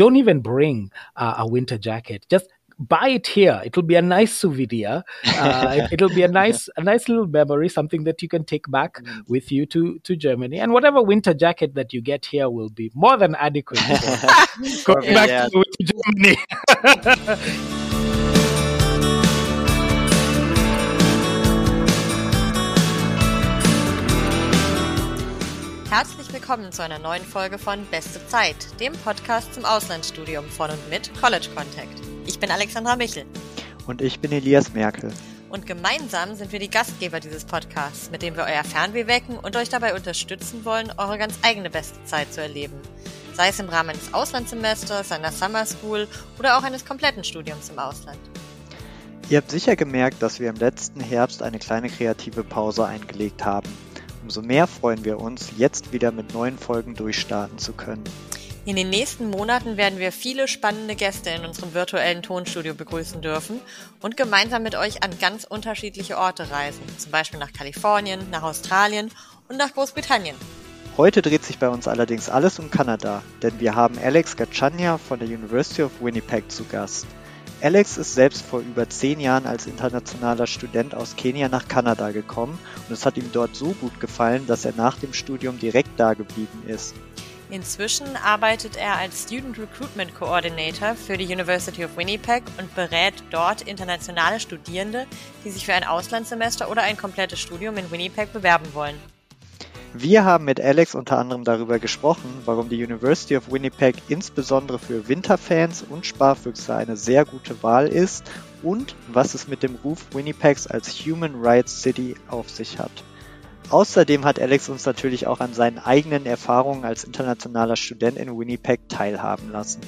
don't even bring uh, a winter jacket. Just buy it here. It'll be a nice souvenir. Uh, it, will be a nice, a nice little memory, something that you can take back mm. with you to to Germany. And whatever winter jacket that you get here will be more than adequate. Going back yeah. to, to Germany. Herzlich willkommen zu einer neuen Folge von Beste Zeit, dem Podcast zum Auslandsstudium von und mit College Contact. Ich bin Alexandra Michel. Und ich bin Elias Merkel. Und gemeinsam sind wir die Gastgeber dieses Podcasts, mit dem wir euer Fernweh wecken und euch dabei unterstützen wollen, eure ganz eigene beste Zeit zu erleben. Sei es im Rahmen eines Auslandssemesters, einer Summer School oder auch eines kompletten Studiums im Ausland. Ihr habt sicher gemerkt, dass wir im letzten Herbst eine kleine kreative Pause eingelegt haben. Umso mehr freuen wir uns, jetzt wieder mit neuen Folgen durchstarten zu können. In den nächsten Monaten werden wir viele spannende Gäste in unserem virtuellen Tonstudio begrüßen dürfen und gemeinsam mit euch an ganz unterschiedliche Orte reisen, zum Beispiel nach Kalifornien, nach Australien und nach Großbritannien. Heute dreht sich bei uns allerdings alles um Kanada, denn wir haben Alex Gachanya von der University of Winnipeg zu Gast. Alex ist selbst vor über zehn Jahren als internationaler Student aus Kenia nach Kanada gekommen und es hat ihm dort so gut gefallen, dass er nach dem Studium direkt da geblieben ist. Inzwischen arbeitet er als Student Recruitment Coordinator für die University of Winnipeg und berät dort internationale Studierende, die sich für ein Auslandssemester oder ein komplettes Studium in Winnipeg bewerben wollen. Wir haben mit Alex unter anderem darüber gesprochen, warum die University of Winnipeg insbesondere für Winterfans und Sparfüchse eine sehr gute Wahl ist und was es mit dem Ruf Winnipegs als Human Rights City auf sich hat. Außerdem hat Alex uns natürlich auch an seinen eigenen Erfahrungen als internationaler Student in Winnipeg teilhaben lassen.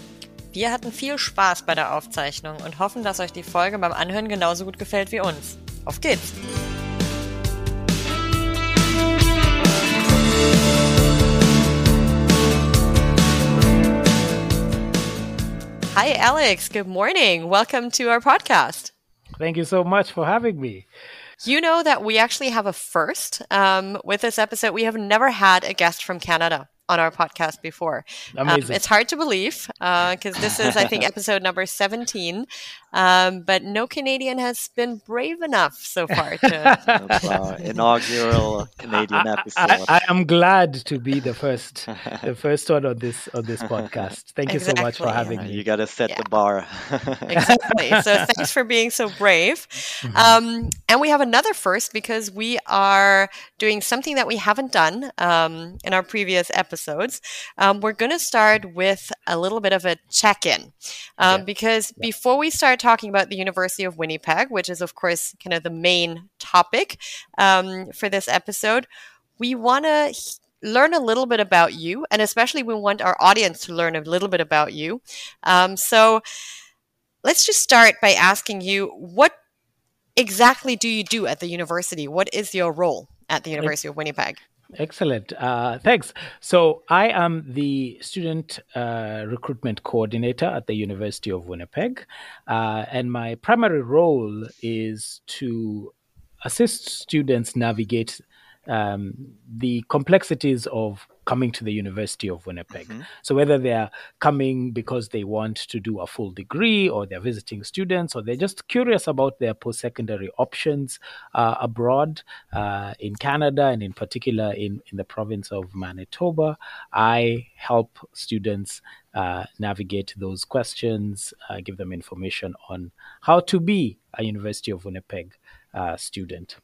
Wir hatten viel Spaß bei der Aufzeichnung und hoffen, dass euch die Folge beim Anhören genauso gut gefällt wie uns. Auf geht's! Hi, Alex. Good morning. Welcome to our podcast. Thank you so much for having me. You know that we actually have a first um, with this episode. We have never had a guest from Canada on our podcast before. Um, it's hard to believe because uh, this is, I think, episode number 17. Um, but no Canadian has been brave enough so far to inaugural Canadian episode. I, I, am glad to be the first, the first one on this on this podcast. Thank you exactly. so much for having me. You got to set yeah. the bar. exactly. So thanks for being so brave. Mm-hmm. Um, and we have another first because we are doing something that we haven't done um, in our previous episodes. Um, we're going to start with a little bit of a check-in um, yeah. because yeah. before we start talking about the University of Winnipeg, which is, of course, kind of the main topic um, for this episode, we want to learn a little bit about you, and especially we want our audience to learn a little bit about you. Um, so let's just start by asking you what exactly do you do at the university? What is your role at the University of Winnipeg? Excellent. Uh, thanks. So, I am the student uh, recruitment coordinator at the University of Winnipeg. Uh, and my primary role is to assist students navigate um, the complexities of coming to the University of Winnipeg. Mm-hmm. So whether they're coming because they want to do a full degree, or they're visiting students, or they're just curious about their post-secondary options uh, abroad uh, in Canada, and in particular in in the province of Manitoba, I help students uh, navigate those questions, uh, give them information on how to be a University of Winnipeg uh, student.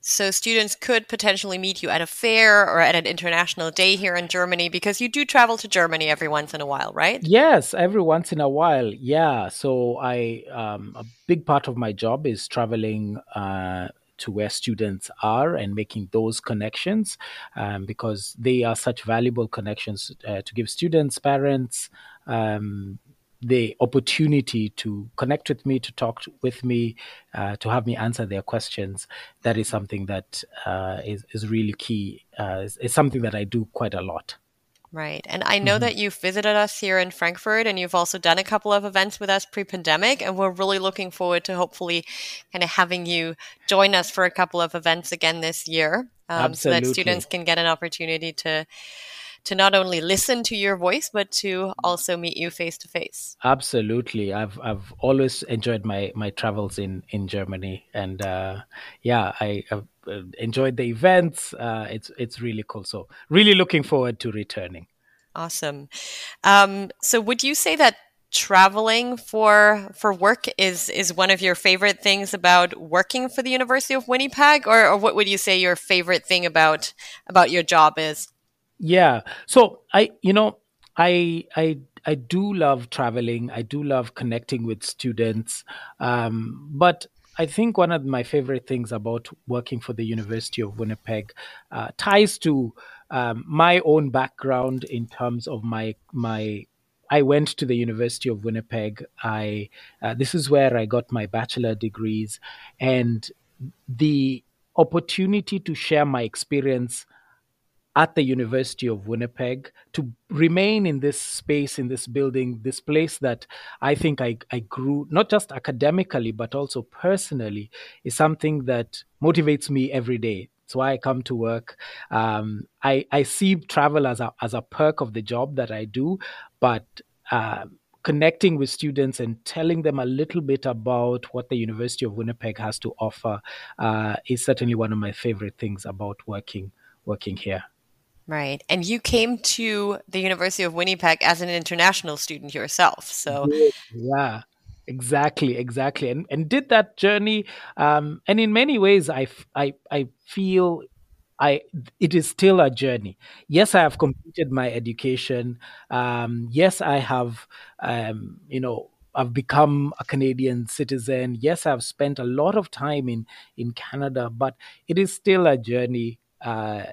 so students could potentially meet you at a fair or at an international day here in Germany because you do travel to Germany every once in a while, right? Yes, every once in a while. Yeah. So I um, a big part of my job is traveling. Uh, to where students are and making those connections um, because they are such valuable connections uh, to give students, parents, um, the opportunity to connect with me, to talk with me, uh, to have me answer their questions, that is something that uh, is is really key. Uh, it's, something that I do quite a lot. Right. And I know mm-hmm. that you've visited us here in Frankfurt and you've also done a couple of events with us pre pandemic. And we're really looking forward to hopefully kind of having you join us for a couple of events again this year um, so that students can get an opportunity to to not only listen to your voice, but to also meet you face to face. Absolutely, I've I've always enjoyed my my travels in in Germany, and uh, yeah, I. I've, uh, enjoyed the events. Uh, it's it's really cool. So really looking forward to returning. Awesome. Um, so would you say that traveling for for work is is one of your favorite things about working for the University of Winnipeg, or, or what would you say your favorite thing about about your job is? Yeah. So I, you know, I I I do love traveling. I do love connecting with students. Um, but I think one of my favorite things about working for the University of Winnipeg uh, ties to um, my own background in terms of my my I went to the University of Winnipeg. I uh, this is where I got my bachelor degrees, and the opportunity to share my experience at the University of Winnipeg to remain in this space, in this building, this place that I think I, I grew, not just academically, but also personally, is something that motivates me every day. It's why I come to work. Um, I, I see travel as a, as a perk of the job that I do, but uh, connecting with students and telling them a little bit about what the University of Winnipeg has to offer uh, is certainly one of my favorite things about working working here. Right. And you came to the University of Winnipeg as an international student yourself. So, yeah. Exactly, exactly, and and did that journey, um, and in many ways, I, I I feel I it is still a journey. Yes, I have completed my education. Um, yes, I have um, you know I've become a Canadian citizen. Yes, I've spent a lot of time in in Canada, but it is still a journey. Uh,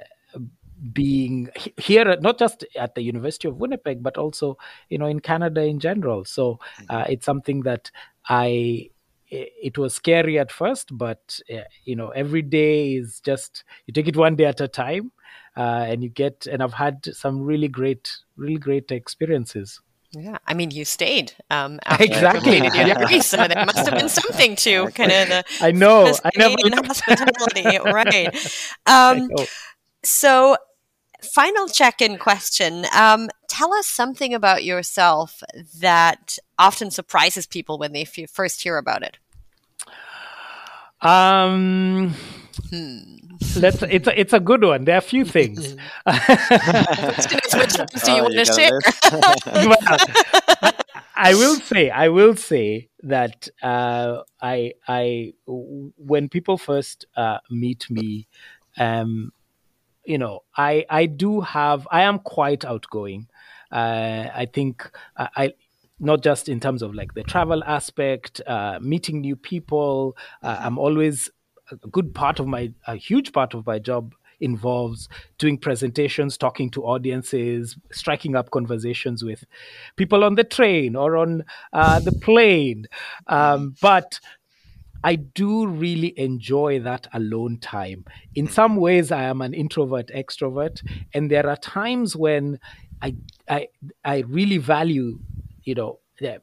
being here not just at the university of winnipeg but also you know in canada in general so mm-hmm. uh, it's something that i it was scary at first but uh, you know every day is just you take it one day at a time uh, and you get and i've had some really great really great experiences yeah, I mean, you stayed um, exactly. degree, so there must have been something to kind of the I know I never hospitality, right? Um, so final check in question. Um, tell us something about yourself that often surprises people when they f- first hear about it. Um, hmm. Let's, it's a, it's a good one. There are a few things. which ones do you oh, want to share? well, I will say, I will say that uh, I, I, when people first uh, meet me, um, you know, I I do have I am quite outgoing. Uh, I think I, I not just in terms of like the travel aspect, uh, meeting new people. Uh, I'm always a good part of my a huge part of my job involves doing presentations, talking to audiences, striking up conversations with people on the train or on uh, the plane. Um, but I do really enjoy that alone time. In some ways, I am an introvert extrovert, and there are times when I I I really value, you know, uh,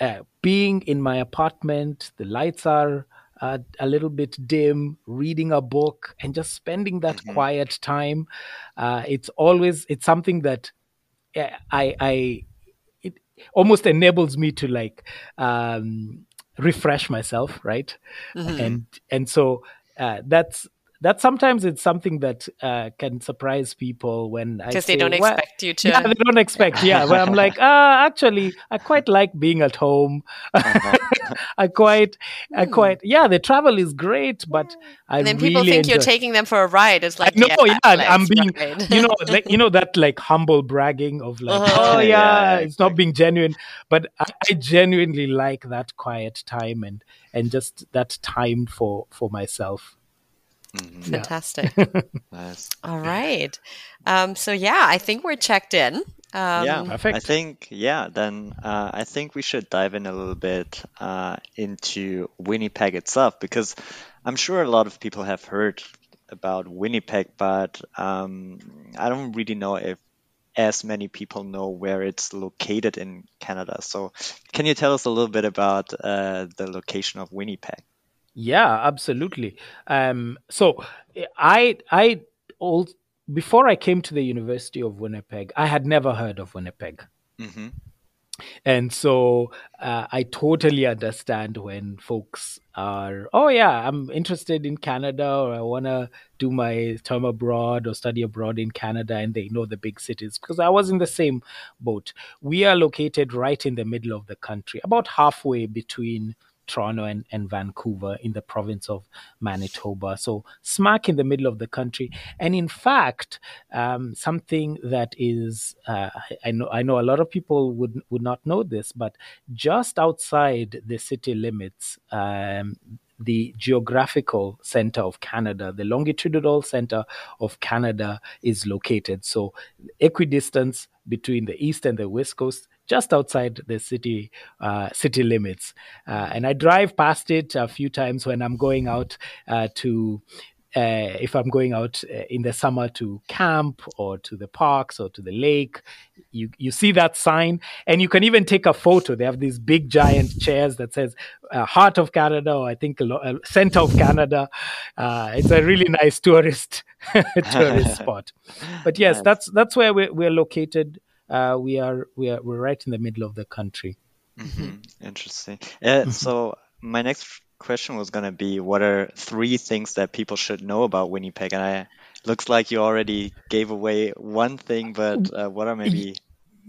uh, being in my apartment. The lights are uh, a little bit dim, reading a book, and just spending that mm-hmm. quiet time. Uh, it's always it's something that uh, I I it almost enables me to like um, refresh myself right mm-hmm. and and so uh, that's that sometimes it's something that uh, can surprise people when I because they don't well, expect you to. Yeah, they don't expect. Yeah, but I'm like, ah, uh, actually, I quite like being at home. Uh-huh. I quite, I hmm. quite, yeah, the travel is great, but I and then really people think enjoy. you're taking them for a ride. It's like, no, yeah, yeah I'm being, right. you know, like you know that like humble bragging of like, uh-huh. oh yeah, yeah, it's not being genuine, but I, I genuinely like that quiet time and and just that time for for myself. Mm-hmm. Fantastic. nice. All right. Um, so yeah, I think we're checked in. Um, yeah, perfect. I think yeah. Then uh, I think we should dive in a little bit uh, into Winnipeg itself because I'm sure a lot of people have heard about Winnipeg, but um, I don't really know if as many people know where it's located in Canada. So, can you tell us a little bit about uh, the location of Winnipeg? Yeah, absolutely. Um, so I I all before I came to the University of Winnipeg, I had never heard of Winnipeg. Mm-hmm. And so uh, I totally understand when folks are, oh, yeah, I'm interested in Canada or I want to do my term abroad or study abroad in Canada and they know the big cities because I was in the same boat. We are located right in the middle of the country, about halfway between Toronto and, and Vancouver in the province of Manitoba. So, smack in the middle of the country. And in fact, um, something that is, uh, I, know, I know a lot of people would, would not know this, but just outside the city limits, um, the geographical center of Canada, the longitudinal center of Canada is located. So, equidistance between the east and the west coast just outside the city uh, city limits. Uh, and I drive past it a few times when I'm going out uh, to. Uh, if I'm going out uh, in the summer to camp or to the parks or to the lake, you you see that sign, and you can even take a photo. They have these big giant chairs that says uh, "Heart of Canada" or I think "Center of Canada." it's a really nice tourist tourist spot. But yes, that's that's where we're, we're located uh, we are we are we're right in the middle of the country. Mm-hmm. Interesting. Uh, mm-hmm. so my next question was going to be, what are three things that people should know about Winnipeg? And I looks like you already gave away one thing, but uh, what are maybe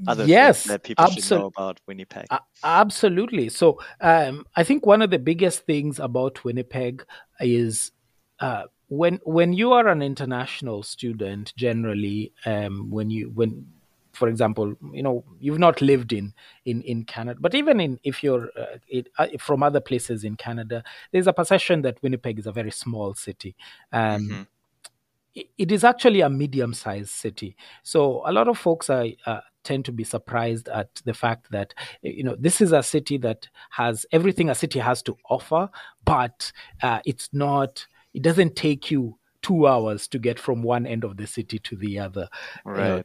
other yes, things that people should know about Winnipeg? Uh, absolutely. So um, I think one of the biggest things about Winnipeg is uh, when when you are an international student. Generally, um, when you when for example, you know, you've not lived in in in Canada, but even in if you're uh, it, uh, from other places in Canada, there's a perception that Winnipeg is a very small city. Um, mm-hmm. it, it is actually a medium-sized city, so a lot of folks are. Uh, tend to be surprised at the fact that you know this is a city that has everything a city has to offer, but uh, it's not. It doesn't take you two hours to get from one end of the city to the other. Right. You know,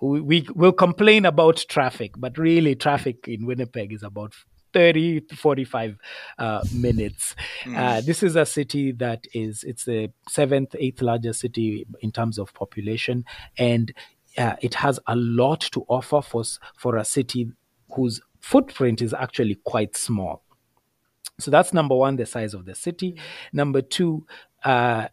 we, we will complain about traffic, but really traffic in Winnipeg is about 30 to 45 uh, minutes. Mm. Uh, this is a city that is, it's the seventh, eighth largest city in terms of population. And uh, it has a lot to offer for, for a city whose footprint is actually quite small. So that's number one, the size of the city. Number two, uh,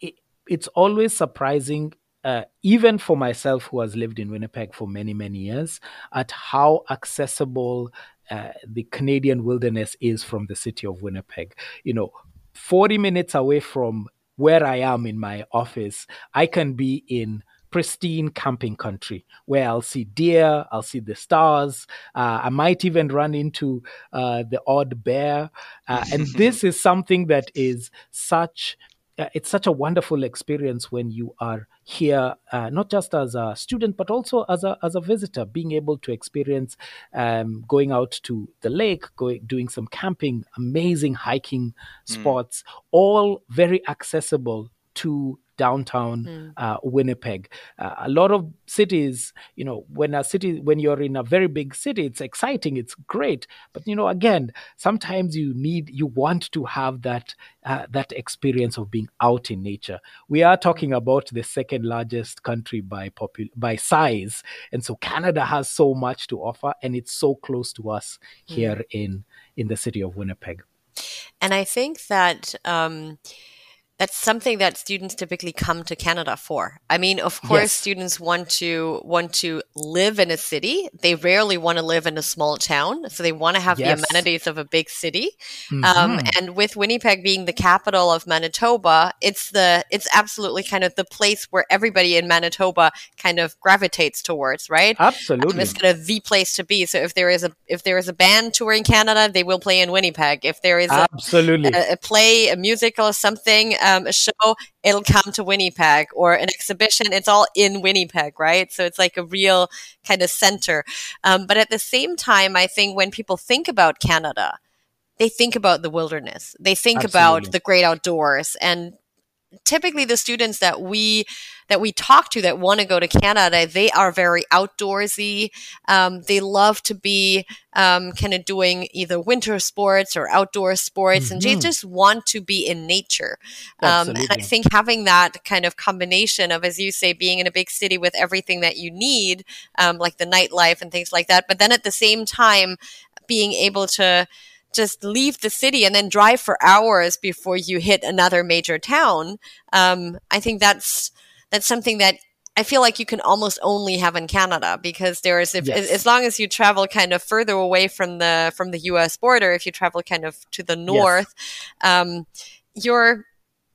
it, it's always surprising uh, even for myself who has lived in Winnipeg for many, many years, at how accessible uh, the Canadian wilderness is from the city of Winnipeg. You know, 40 minutes away from where I am in my office, I can be in pristine camping country where I'll see deer, I'll see the stars, uh, I might even run into uh, the odd bear. Uh, and this is something that is such it's such a wonderful experience when you are here, uh, not just as a student, but also as a as a visitor, being able to experience um, going out to the lake, going doing some camping, amazing hiking mm. spots, all very accessible to downtown mm. uh, Winnipeg. Uh, a lot of cities, you know, when a city, when you're in a very big city, it's exciting, it's great. But you know, again, sometimes you need, you want to have that uh, that experience of being out in nature. We are talking about the second largest country by popul- by size, and so Canada has so much to offer, and it's so close to us mm. here in in the city of Winnipeg. And I think that. Um, that's something that students typically come to Canada for. I mean, of course, yes. students want to want to live in a city. They rarely want to live in a small town, so they want to have yes. the amenities of a big city. Um, mm-hmm. Um, and with Winnipeg being the capital of Manitoba, it's the it's absolutely kind of the place where everybody in Manitoba kind of gravitates towards, right? Absolutely, um, it's kind of the place to be. So if there is a if there is a band touring Canada, they will play in Winnipeg. If there is absolutely a, a play, a musical, or something um, a show, it'll come to Winnipeg or an exhibition. It's all in Winnipeg, right? So it's like a real kind of center. Um, but at the same time, I think when people think about Canada, they think about the wilderness. They think Absolutely. about the great outdoors and typically the students that we that we talk to that want to go to Canada, they are very outdoorsy. Um, they love to be um, kind of doing either winter sports or outdoor sports, mm-hmm. and they mm-hmm. just want to be in nature. Um, and I think having that kind of combination of, as you say, being in a big city with everything that you need, um, like the nightlife and things like that, but then at the same time being able to just leave the city and then drive for hours before you hit another major town. Um, I think that's that's something that I feel like you can almost only have in Canada because there is if, yes. as long as you travel kind of further away from the from the U.S. border, if you travel kind of to the north, yes. um, you're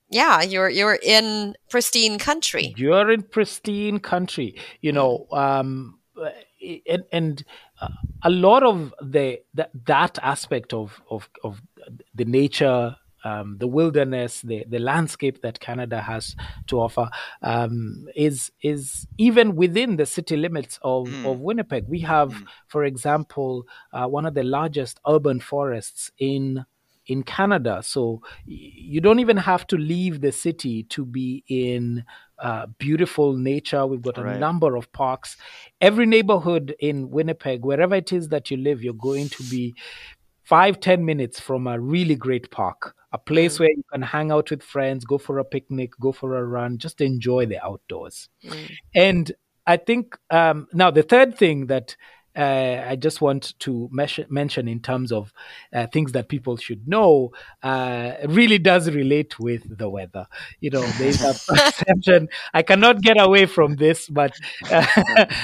yeah you're you're in pristine country. You're in pristine country. You know, um, and, and a lot of the that, that aspect of, of of the nature um, the wilderness, the, the landscape that Canada has to offer um, is is even within the city limits of, mm. of Winnipeg. We have, mm. for example, uh, one of the largest urban forests in in Canada. So you don't even have to leave the city to be in uh, beautiful nature. We've got a right. number of parks. Every neighborhood in Winnipeg, wherever it is that you live, you're going to be five ten minutes from a really great park, a place mm. where you can hang out with friends, go for a picnic, go for a run, just enjoy the outdoors. Mm. And I think um, now the third thing that uh, I just want to mes- mention in terms of uh, things that people should know uh, really does relate with the weather. You know, there's a perception. I cannot get away from this, but uh,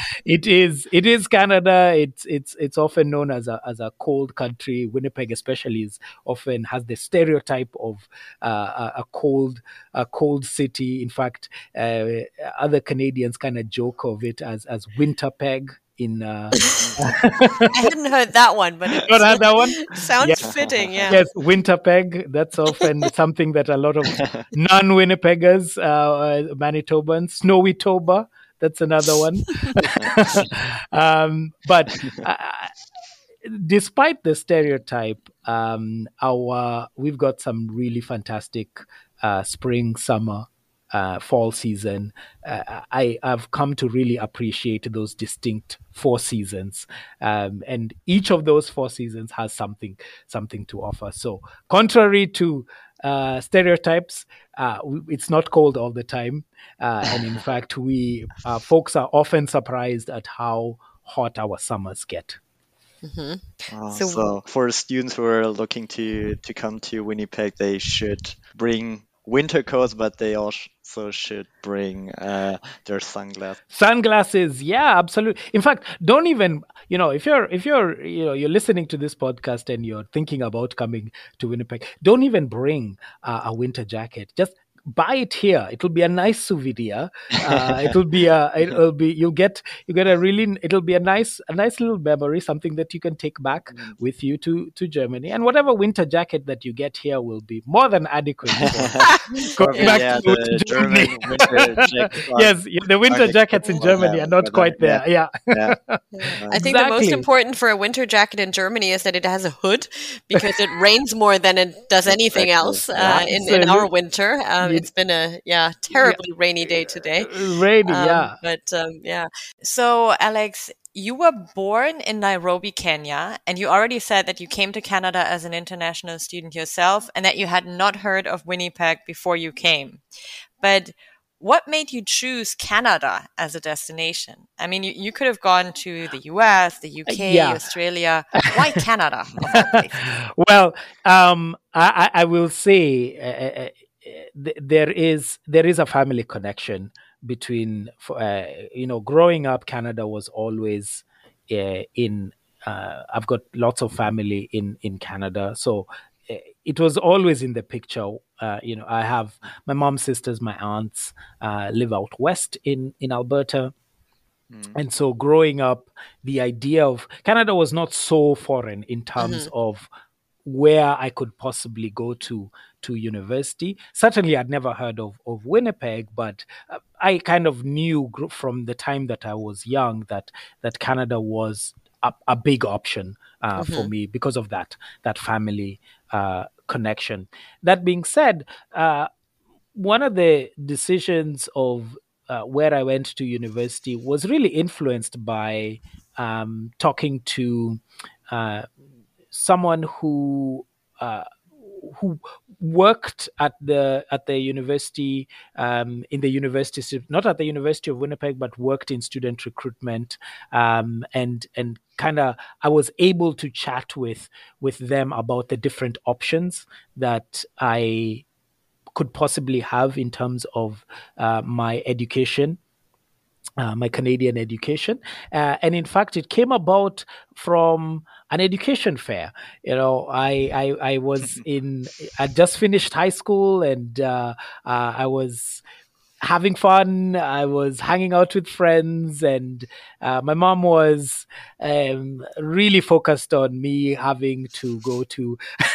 it is it is Canada. It's it's it's often known as a as a cold country. Winnipeg, especially, is often has the stereotype of uh, a cold a cold city. In fact, uh, other Canadians kind of joke of it as as Winterpeg in. Uh, I hadn't heard that one, but not heard that one. Sounds yeah. fitting, yeah. Yes, Winterpeg. That's often something that a lot of non-Winnipeggers, uh, Manitobans, Snowy Toba. That's another one. um, but uh, despite the stereotype, um, our we've got some really fantastic uh, spring, summer, uh, fall season, uh, I have come to really appreciate those distinct four seasons, um, and each of those four seasons has something something to offer. So, contrary to uh, stereotypes, uh, it's not cold all the time, uh, and in fact, we uh, folks are often surprised at how hot our summers get. Mm-hmm. Uh, so, so, for students who are looking to to come to Winnipeg, they should bring winter coats, but they also should bring uh, their sunglasses. Sunglasses, yeah, absolutely. In fact, don't even you know if you're if you're you know you're listening to this podcast and you're thinking about coming to Winnipeg, don't even bring uh, a winter jacket. Just buy it here. It'll be a nice souvenir. Uh, it'll be a it'll be you'll get you get a really it'll be a nice a nice little memory, something that you can take back mm. with you to to Germany. And whatever winter jacket that you get here will be more than adequate. For going back yeah, to, to Germany. yes, the winter jackets in Germany are not quite there. Yeah. yeah. I think exactly. the most important for a winter jacket in Germany is that it has a hood because it rains more than it does anything else uh, in, in our winter. Um, it's been a yeah terribly yeah. rainy day today. Rainy, um, yeah. But um, yeah. So Alex, you were born in Nairobi, Kenya, and you already said that you came to Canada as an international student yourself, and that you had not heard of Winnipeg before you came. But what made you choose Canada as a destination? I mean, you, you could have gone to the US, the UK, yeah. Australia. Why Canada? well, um, I, I, will say uh, there is there is a family connection between uh, you know growing up canada was always uh, in uh, i've got lots of family in in canada so uh, it was always in the picture uh, you know i have my mom's sisters my aunts uh, live out west in in alberta mm. and so growing up the idea of canada was not so foreign in terms mm-hmm. of where I could possibly go to to university. Certainly, I'd never heard of of Winnipeg, but uh, I kind of knew from the time that I was young that that Canada was a, a big option uh, mm-hmm. for me because of that that family uh, connection. That being said. Uh, one of the decisions of uh, where I went to university was really influenced by um, talking to uh, someone who uh, who worked at the at the university um, in the university not at the University of Winnipeg but worked in student recruitment um, and and kind of I was able to chat with with them about the different options that I could possibly have in terms of uh, my education uh, my Canadian education. Uh, and in fact, it came about from an education fair. You know, I I, I was in, I just finished high school and uh, uh, I was having fun. I was hanging out with friends, and uh, my mom was um, really focused on me having to go to.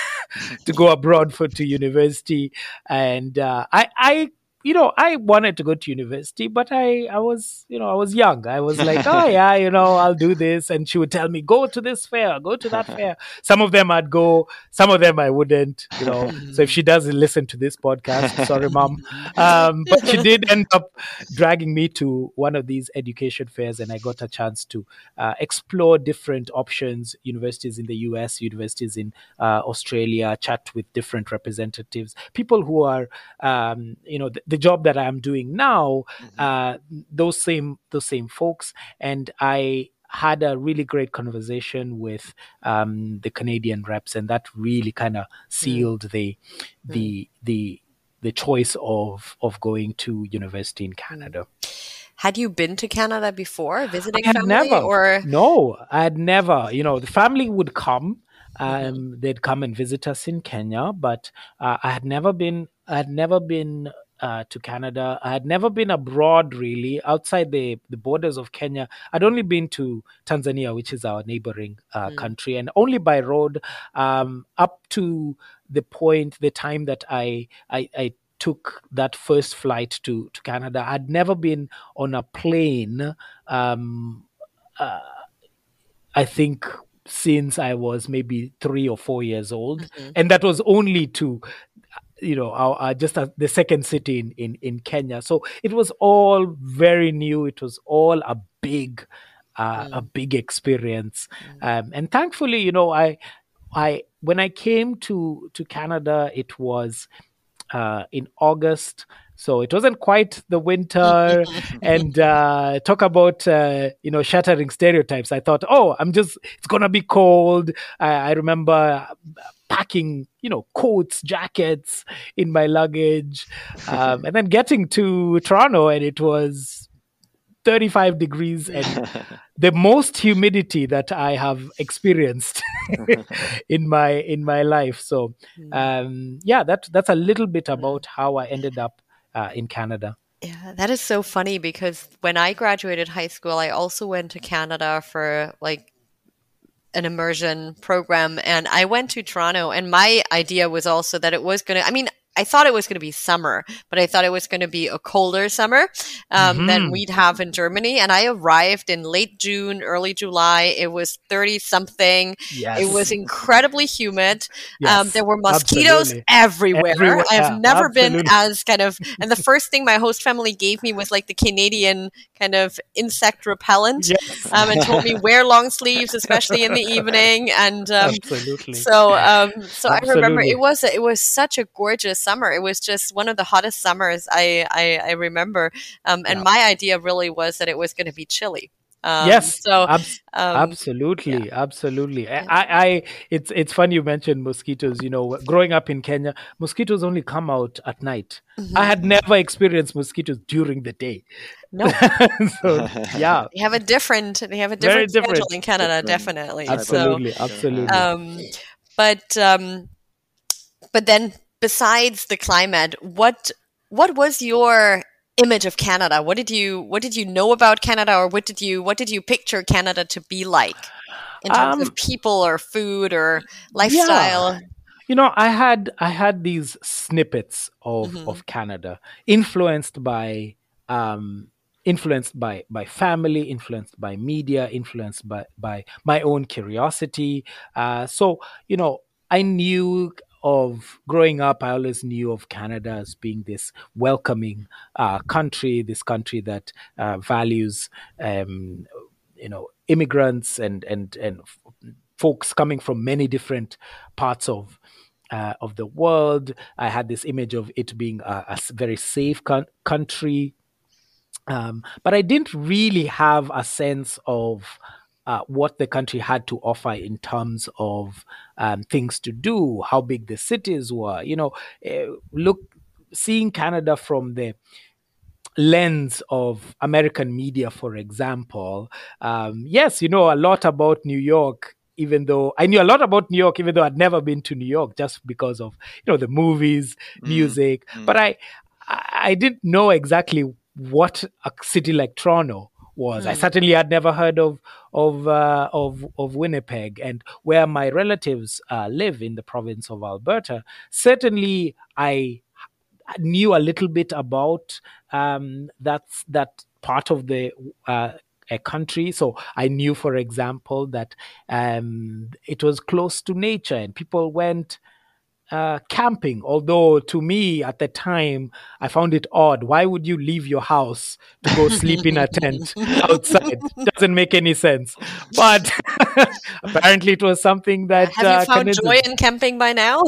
to go abroad for to university and uh, I, I you know, I wanted to go to university, but I, I was, you know, I was young. I was like, oh yeah, you know, I'll do this. And she would tell me, go to this fair, go to that fair. Some of them I'd go, some of them I wouldn't, you know. so if she doesn't listen to this podcast, sorry, mom. Um, but she did end up dragging me to one of these education fairs, and I got a chance to uh, explore different options, universities in the US, universities in uh, Australia, chat with different representatives, people who are, um, you know, the job that I'm doing now, mm-hmm. uh, those same those same folks, and I had a really great conversation with um, the Canadian reps, and that really kind of mm. sealed mm. the the mm. the the choice of of going to university in Canada. Had you been to Canada before, visiting I family, never. or no? I had never. You know, the family would come. Mm-hmm. Um, they'd come and visit us in Kenya, but uh, I had never been. I had never been uh, to Canada. I had never been abroad really outside the, the borders of Kenya. I'd only been to Tanzania, which is our neighboring uh, mm. country, and only by road um, up to the point, the time that I, I, I took that first flight to, to Canada. I'd never been on a plane. Um, uh, I think since I was maybe three or four years old, mm-hmm. and that was only to you know our, our just a, the second city in, in in Kenya. So it was all very new. It was all a big uh, mm. a big experience, mm. um, and thankfully, you know, I I when I came to to Canada, it was uh, in August. So it wasn't quite the winter. and uh, talk about uh, you know shattering stereotypes. I thought, oh, I'm just it's gonna be cold. I, I remember packing, you know, coats, jackets in my luggage, um, and then getting to Toronto, and it was 35 degrees and the most humidity that I have experienced in my in my life. So, hmm. um, yeah, that that's a little bit about how I ended up uh, in Canada. Yeah, that is so funny because when I graduated high school, I also went to Canada for like an immersion program and I went to Toronto and my idea was also that it was going to I mean I thought it was going to be summer, but I thought it was going to be a colder summer um, mm-hmm. than we'd have in Germany. And I arrived in late June, early July. It was 30 something. Yes. It was incredibly humid. Yes. Um, there were mosquitoes Absolutely. everywhere. everywhere. I have never Absolutely. been as kind of, and the first thing my host family gave me was like the Canadian kind of insect repellent yes. um, and told me wear long sleeves, especially in the evening. And um, Absolutely. so, um, so I remember it was, it was such a gorgeous summer. It was just one of the hottest summers I I, I remember. Um, and yeah. my idea really was that it was going to be chilly. Um, yes. So ab- um, absolutely, yeah. absolutely. I, I, it's it's funny you mentioned mosquitoes. You know, growing up in Kenya, mosquitoes only come out at night. Mm-hmm. I had never experienced mosquitoes during the day. No. so, yeah. They have a different. They have a different, different. schedule in Canada, definitely. Absolutely, so, absolutely. Um, but um, but then besides the climate, what what was your image of Canada? What did you what did you know about Canada, or what did you what did you picture Canada to be like in terms um, of people or food or lifestyle? Yeah. You know, I had I had these snippets of mm-hmm. of Canada influenced by um, influenced by by family influenced by media influenced by by my own curiosity uh, so you know i knew of growing up, I always knew of Canada as being this welcoming uh, country, this country that uh, values, um, you know, immigrants and and and folks coming from many different parts of uh, of the world. I had this image of it being a, a very safe con- country, um, but I didn't really have a sense of uh, what the country had to offer in terms of um, things to do, how big the cities were. You know, uh, look, seeing Canada from the lens of American media, for example, um, yes, you know a lot about New York. Even though I knew a lot about New York, even though I'd never been to New York, just because of you know the movies, mm. music, mm. but I I didn't know exactly what a city like Toronto was. Mm. I certainly had never heard of of uh, of of Winnipeg, and where my relatives uh, live in the province of Alberta. Certainly, I knew a little bit about um, that that part of the uh, a country. So I knew, for example, that um, it was close to nature and people went uh, camping. Although to me at the time, I found it odd. Why would you leave your house to go sleep in a tent outside? Doesn't make any sense. But apparently, it was something that have you uh, found joy in camping by now?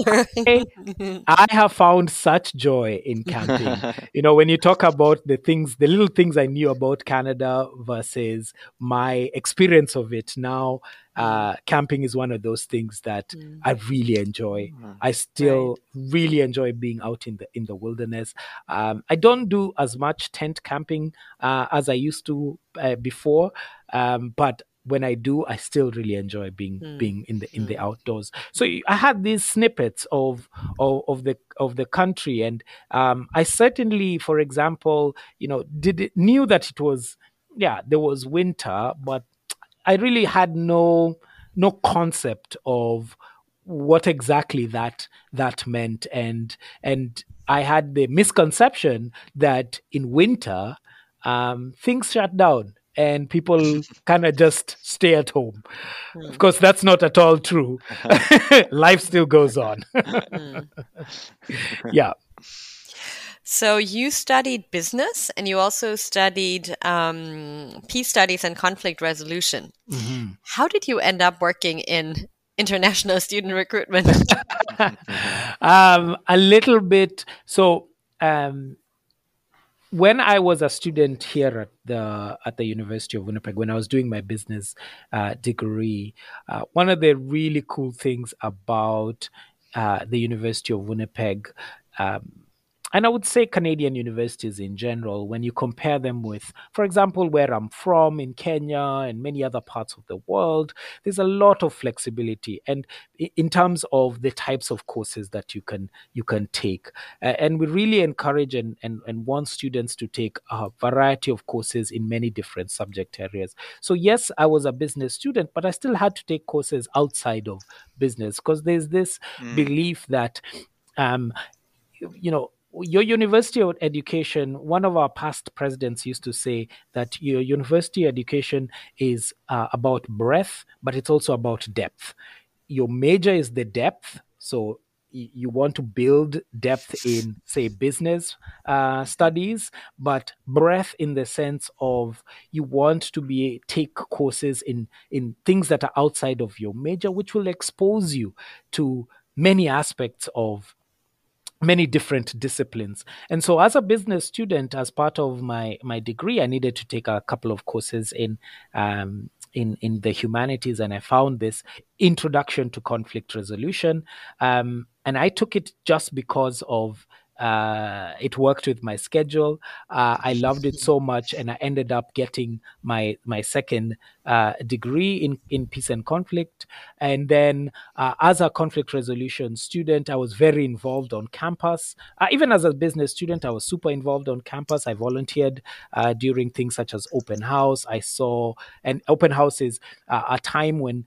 I have found such joy in camping. You know, when you talk about the things, the little things I knew about Canada versus my experience of it now uh, camping is one of those things that mm. I really enjoy. Mm. I still right. really enjoy being out in the in the wilderness. Um, I don't do as much tent camping uh, as I used to uh, before, um, but when I do, I still really enjoy being mm. being in the in the mm. outdoors. So I had these snippets of of, of the of the country, and um, I certainly, for example, you know, did it, knew that it was yeah there was winter, but I really had no no concept of what exactly that that meant and and I had the misconception that in winter um, things shut down and people kind of just stay at home. Mm. Of course, that's not at all true. Life still goes on. mm. Yeah. So you studied business and you also studied um, peace studies and conflict resolution. Mm-hmm. How did you end up working in international student recruitment? um, a little bit. So um, when I was a student here at the at the University of Winnipeg, when I was doing my business uh, degree, uh, one of the really cool things about uh, the University of Winnipeg um, and I would say Canadian universities in general, when you compare them with, for example, where I'm from in Kenya and many other parts of the world, there's a lot of flexibility, and in terms of the types of courses that you can you can take, uh, and we really encourage and, and and want students to take a variety of courses in many different subject areas. So yes, I was a business student, but I still had to take courses outside of business because there's this mm. belief that um, you know your university education, one of our past presidents used to say that your university education is uh, about breadth, but it's also about depth. Your major is the depth. So you want to build depth in, say, business uh, studies, but breadth in the sense of you want to be take courses in in things that are outside of your major, which will expose you to many aspects of many different disciplines. And so as a business student, as part of my, my degree, I needed to take a couple of courses in um, in, in the humanities, and I found this introduction to conflict resolution. Um, and I took it just because of uh, it worked with my schedule. Uh, I loved it so much, and I ended up getting my my second uh, degree in in peace and conflict. And then, uh, as a conflict resolution student, I was very involved on campus. Uh, even as a business student, I was super involved on campus. I volunteered uh, during things such as open house. I saw, and open house is a time when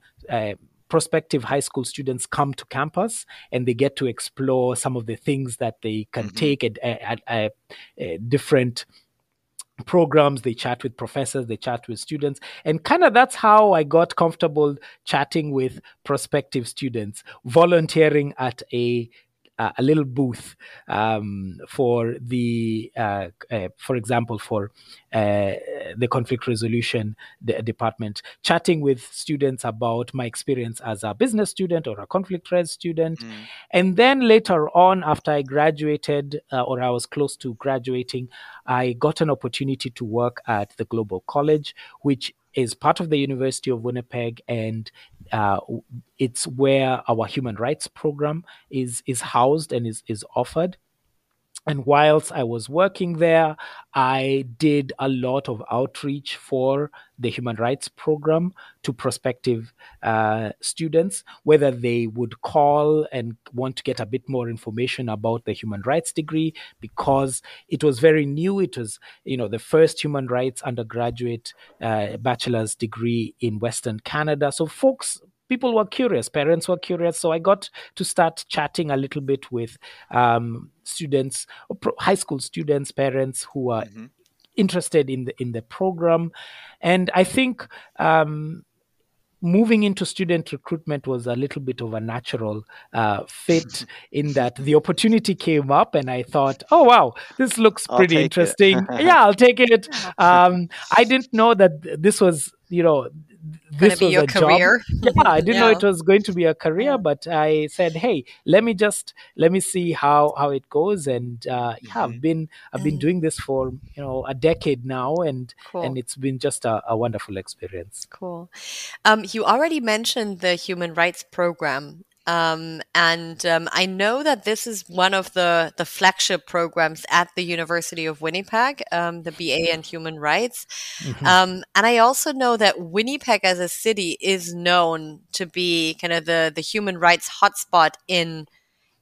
prospective high school students come to campus and they get to explore some of the things that they can mm-hmm. take at, at, at, at different programs they chat with professors they chat with students and kind of that's how i got comfortable chatting with prospective students volunteering at a uh, a little booth um, for the, uh, uh, for example, for uh, the conflict resolution department, chatting with students about my experience as a business student or a conflict res student. Mm. And then later on, after I graduated uh, or I was close to graduating, I got an opportunity to work at the Global College, which is part of the University of Winnipeg, and uh, it's where our human rights program is is housed and is is offered. And whilst I was working there, I did a lot of outreach for the human rights program to prospective uh, students, whether they would call and want to get a bit more information about the human rights degree, because it was very new. It was, you know, the first human rights undergraduate uh, bachelor's degree in Western Canada. So folks people were curious, parents were curious. So I got to start chatting a little bit with um, students, high school students, parents who are mm-hmm. interested in the in the program, and I think. Um, moving into student recruitment was a little bit of a natural uh, fit in that the opportunity came up and I thought, oh, wow, this looks pretty interesting. yeah, I'll take it. Um, I didn't know that this was, you know, this was a career. job. Yeah, I didn't know it was going to be a career, but I said, "Hey, let me just let me see how how it goes." And uh, yeah, mm-hmm. I've been I've been mm. doing this for you know a decade now, and cool. and it's been just a, a wonderful experience. Cool. Um, you already mentioned the human rights program um, and um, I know that this is one of the, the flagship programs at the University of Winnipeg, um, the BA in Human Rights. Mm-hmm. Um, and I also know that Winnipeg as a city is known to be kind of the, the human rights hotspot in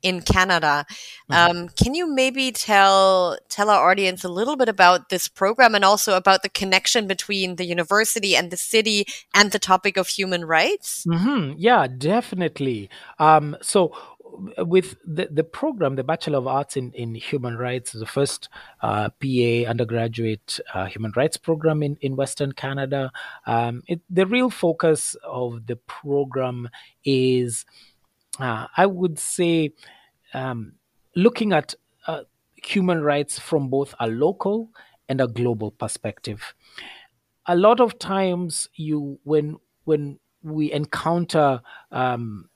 in Canada. Mm-hmm. Um, can you maybe tell tell our audience a little bit about this program and also about the connection between the university and the city and the topic of human rights? Mm-hmm. Yeah, definitely. Um, so with the, the program, the Bachelor of Arts in, in Human Rights, the first uh, BA undergraduate uh, human rights program in, in Western Canada. Um, it, the real focus of the program is, uh, I would say, um, looking at uh, human rights from both a local and a global perspective. A lot of times, you when when we encounter um,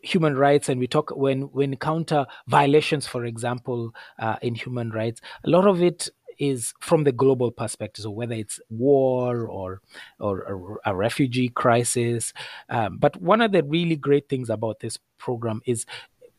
human rights and we talk when we encounter violations, for example, uh, in human rights, a lot of it is from the global perspective. So whether it's war or or a, a refugee crisis, um, but one of the really great things about this program is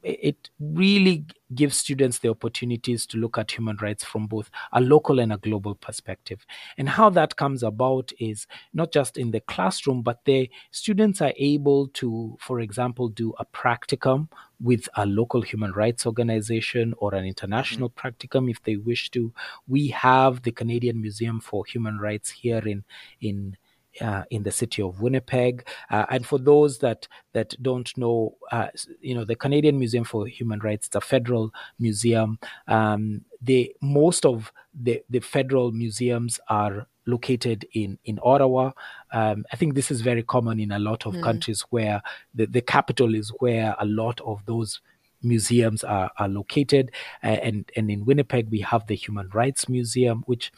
it really gives students the opportunities to look at human rights from both a local and a global perspective. And how that comes about is not just in the classroom, but the students are able to, for example, do a practicum with a local human rights organization or an international mm-hmm. practicum if they wish to. We have the Canadian Museum for Human Rights here in in uh, in the city of Winnipeg. Uh, and for those that that don't know, uh, you know, the Canadian Museum for Human Rights, it's a federal museum. Um, the most of the the federal museums are located in in Ottawa. Um, I think this is very common in a lot of mm. countries where the, the capital is where a lot of those museums are, are located. Uh, and and in Winnipeg we have the Human Rights Museum, which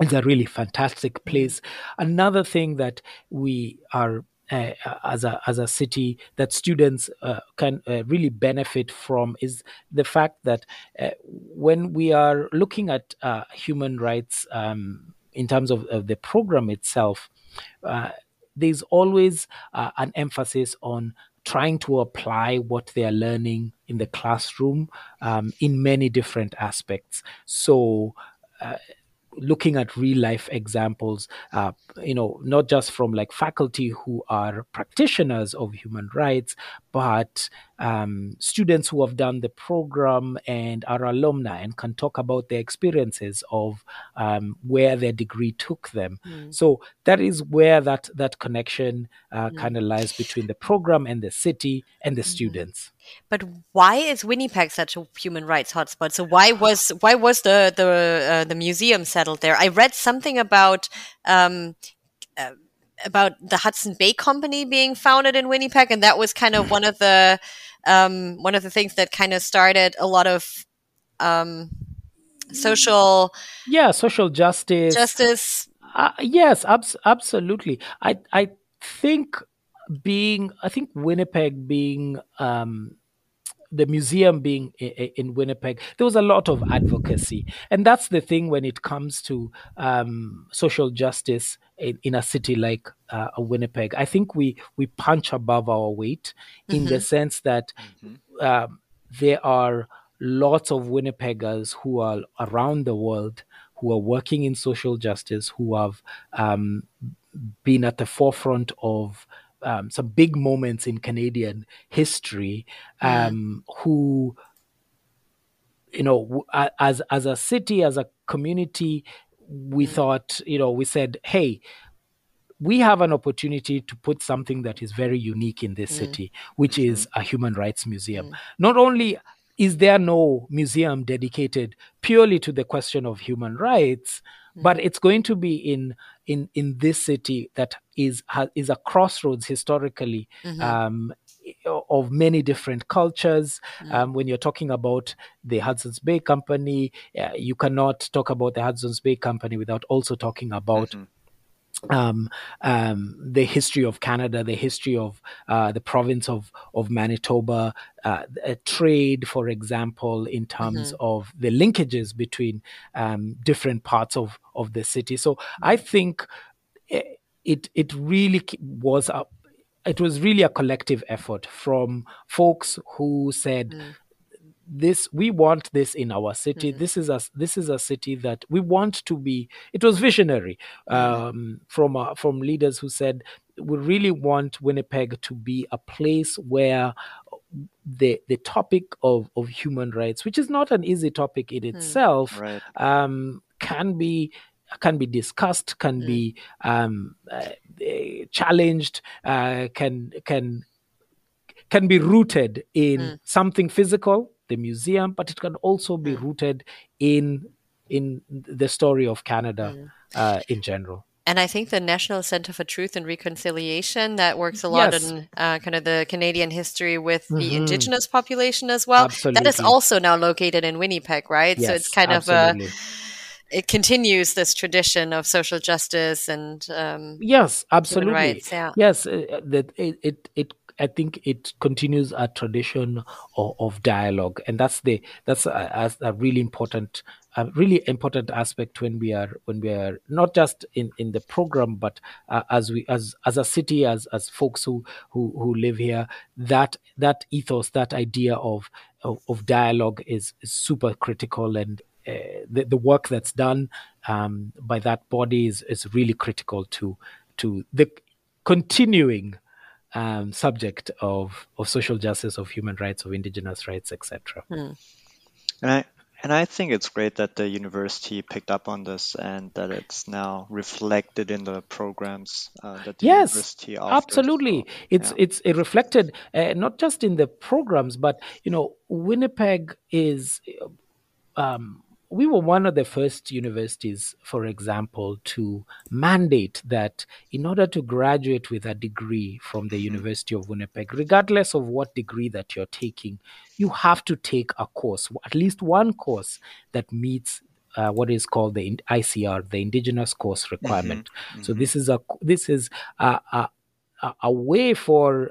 it's a really fantastic place. Another thing that we are uh, as a as a city that students uh, can uh, really benefit from is the fact that uh, when we are looking at uh, human rights um, in terms of, of, the program itself, uh, there's always an emphasis on trying to apply what they are learning in the classroom um, in many different aspects. So looking at real life examples, uh, you know, not just from like faculty who are practitioners of human rights, but um, students who have done the program and are alumni and can talk about their experiences of um, where their degree took them. Mm. So that is where that that connection uh, mm. kind of lies between the program and the city and the mm. students. But why is Winnipeg such a human rights hotspot? So why was why was the the uh, the museum settled there? I read something about um, uh, about the Hudson Bay Company being founded in Winnipeg, and that was kind of one of the um, one of the things that kind of started a lot of um, social yeah social justice justice. Uh, yes, abs- absolutely. I I think being I think Winnipeg being um, the museum being in Winnipeg, there was a lot of advocacy, and that's the thing when it comes to um, social justice in, in, a city like uh, Winnipeg. I think we we punch above our weight mm-hmm. in the mm-hmm. sense that mm-hmm. um, there are lots of Winnipeggers who are around the world who are working in social justice, who have um, been at the forefront of um, some big moments in Canadian history um, mm. who, you know, as as a city, as a community, we mm. thought, you know, we said, hey, we have an opportunity to put something that is very unique in this mm. city, which is a human rights museum. Mm. Not only is there no museum dedicated purely to the question of human rights, but it's going to be in in in this city that is is a crossroads historically mm-hmm. um, of many different cultures. Mm-hmm. Um, when you're talking about the Hudson's Bay Company, uh, you cannot talk about the Hudson's Bay Company without also talking about. Mm-hmm um, um, the history of Canada, the history of uh, the province of of Manitoba, uh, trade, for example, in terms mm-hmm. of the linkages between um, different parts of of the city. So I think it it really was a it was really a collective effort from folks who said mm this we want this in our city mm-hmm. this is a this is a city that we want to be it was visionary mm-hmm. um, from uh, from leaders who said we really want winnipeg to be a place where the the topic of of human rights which is not an easy topic in hmm. itself right. um, can be can be discussed can mm. be um, uh, challenged uh, can can can be rooted in mm. something physical the museum, but it can also be mm. rooted in in the story of Canada mm. uh, in general. And I think the National Center for Truth and Reconciliation that works a lot yes. in uh, kind of the Canadian history with mm-hmm. the Indigenous population as well. Absolutely. That is also now located in Winnipeg, right? Yes, so it's kind absolutely. of a it continues this tradition of social justice and um, yes, absolutely, rights, yeah. yes, uh, that it, it it I think it continues a tradition of, of dialogue, and that's the that's a, a, really important a really important aspect when we are when we are not just in, in the program, but uh, as we as as a city, as as folks who who who live here, that that ethos, that idea of of, of dialogue is, is super critical and. Uh, the, the work that's done um, by that body is, is really critical to to the continuing um, subject of, of social justice, of human rights, of indigenous rights, etc. Mm. And I and I think it's great that the university picked up on this and that it's now reflected in the programs uh, that the yes, university offers. Absolutely, so, it's yeah. it's it reflected uh, not just in the programs, but you know, Winnipeg is. Um, we were one of the first universities, for example, to mandate that in order to graduate with a degree from the mm-hmm. University of Winnipeg, regardless of what degree that you're taking, you have to take a course, at least one course that meets uh, what is called the ICR, the Indigenous Course mm-hmm. Requirement. Mm-hmm. So this is a this is a, a, a way for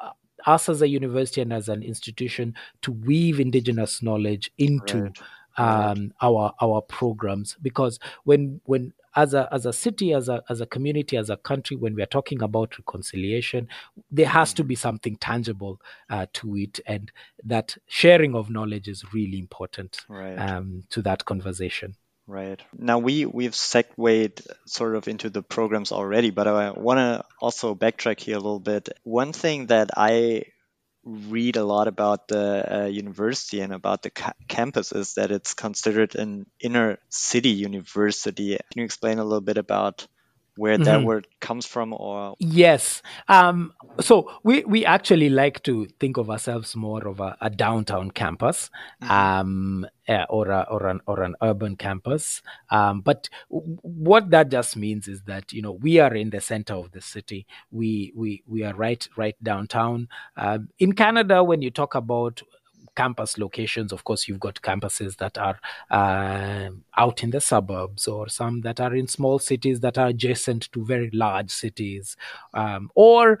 uh, us as a university and as an institution to weave indigenous knowledge into right um, our our programs because when when as a as a city as a as a community as a country when we are talking about reconciliation there has to be mm-hmm. something tangible uh, to it and that sharing of knowledge is really important right. um, to that conversation Right. Now we we've segued sort of into the programs already, but I want to also backtrack here a little bit. One thing that I read a lot about the uh, university and about the ca- campus is that it's considered an inner city university. Can you explain a little bit about where mm-hmm. that word comes from or yes um, so we we actually like to think of ourselves more of a, a downtown campus mm-hmm. um, uh, or a, or an or an urban campus um, but w- what that just means is that you know we are in the center of the city we we we are right right downtown um, in canada when you talk about campus locations. Of course, you've got campuses that are uh, out in the suburbs or some that are in small cities that are adjacent to very large cities, um, or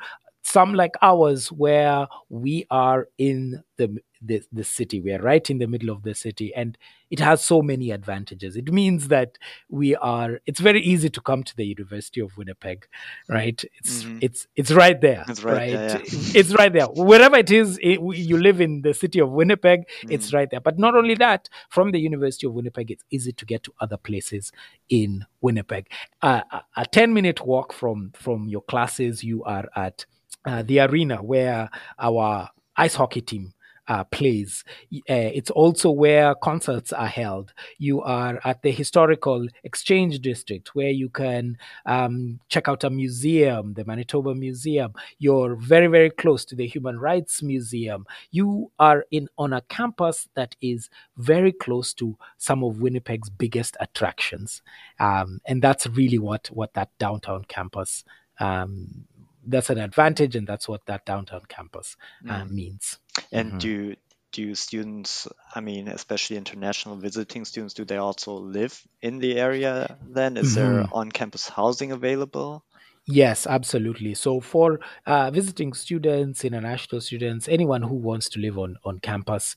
some like ours where we are in the the, the city. We are right in the middle of the city, and it has so many advantages. It means that we are. It's very easy to come to the University of Winnipeg, right? It's mm-hmm. it's it's right there, it's right. right? There, yeah. It's right there. Wherever it is, it, you live in the city of Winnipeg. Mm-hmm. It's right there. But not only that, from the University of Winnipeg, it's easy to get to other places in Winnipeg. Uh, a, a ten minute walk from from your classes, you are at uh, the arena where our ice hockey team uh, plays. Uh, it's also where concerts are held. You are at the historical exchange district where you can um, check out a museum, the Manitoba Museum. You're very, very close to the Human Rights Museum. You are in on a campus that is very close to some of Winnipeg's biggest attractions, um, and that's really what what that downtown campus. Um, that's an advantage, and that's what that downtown campus uh, mm. means. And mm-hmm. do do students, I mean, especially international visiting students, do they also live in the area then? Is mm-hmm. there on campus housing available? Yes, absolutely. So for uh, visiting students, international students, anyone who wants to live on on campus,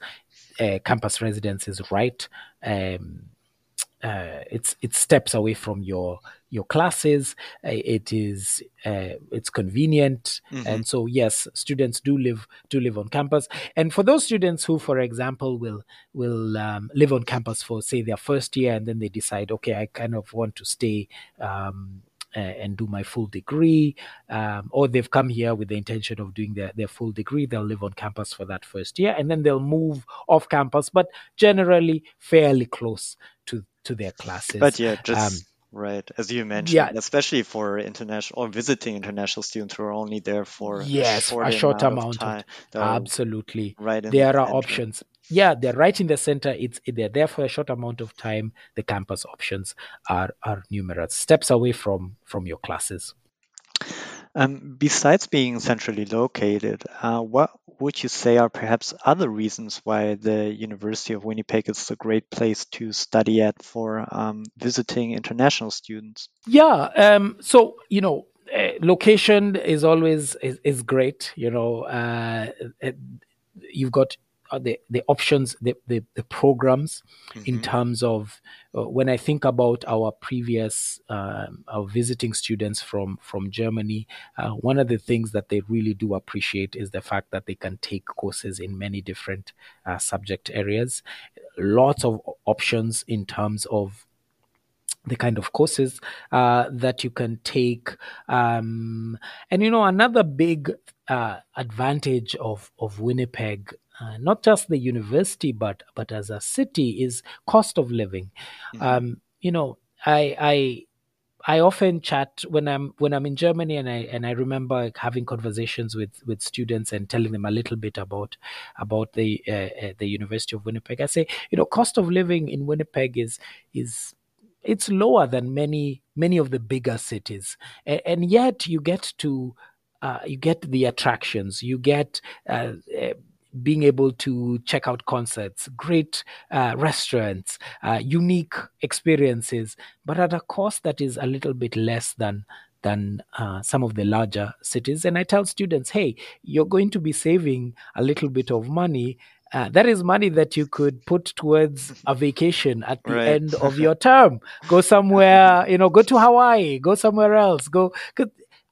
uh, campus residence is right. Um, uh, it's it steps away from your your classes. Uh, it is uh, it's convenient, mm-hmm. and so yes, students do live do live on campus. And for those students who, for example, will will um, live on campus for say their first year, and then they decide, okay, I kind of want to stay. Um, and do my full degree, um, or they've come here with the intention of doing their, their full degree. They'll live on campus for that first year, and then they'll move off campus, but generally fairly close to to their classes. But yeah, just um, right as you mentioned, yeah. especially for international or visiting international students who are only there for yes, a short, amount, amount, of time. Absolutely, right. there the are options. Yeah, they're right in the center. It's they're there for a short amount of time. The campus options are are numerous, steps away from from your classes. Um, besides being centrally located, uh, what would you say are perhaps other reasons why the University of Winnipeg is a great place to study at for um, visiting international students? Yeah, um, so you know, uh, location is always is, is great. You know, uh, you've got the the options, the the, the programs mm-hmm. in terms of uh, when I think about our previous um, our visiting students from from Germany, uh, one of the things that they really do appreciate is the fact that they can take courses in many different uh, subject areas. Lots of options in terms of the kind of courses uh, that you can take. Um, and you know, another big uh, advantage of of Winnipeg uh, not just the university, but but as a city, is cost of living. Mm-hmm. Um, you know, I I I often chat when I'm when I'm in Germany, and I and I remember having conversations with with students and telling them a little bit about about the uh, uh, the University of Winnipeg. I say, you know, cost of living in Winnipeg is is it's lower than many many of the bigger cities, and, and yet you get to uh, you get the attractions, you get uh, uh being able to check out concerts, great uh, restaurants, uh, unique experiences, but at a cost that is a little bit less than than uh, some of the larger cities. And I tell students, hey, you're going to be saving a little bit of money. Uh, that is money that you could put towards a vacation at the right. end of your term. Go somewhere, you know, go to Hawaii, go somewhere else. Go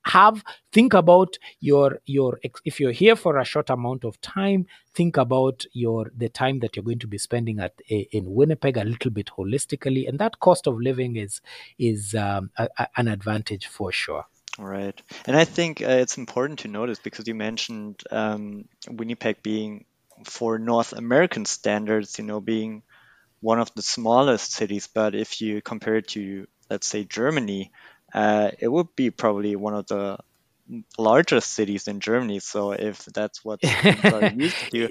have think about your your if you're here for a short amount of time think about your the time that you're going to be spending at in winnipeg a little bit holistically and that cost of living is is um, a, a, an advantage for sure. Right. And i think uh, it's important to notice because you mentioned um, winnipeg being for north american standards you know being one of the smallest cities but if you compare it to let's say germany uh, it would be probably one of the largest cities in Germany. So if that's what students are used to,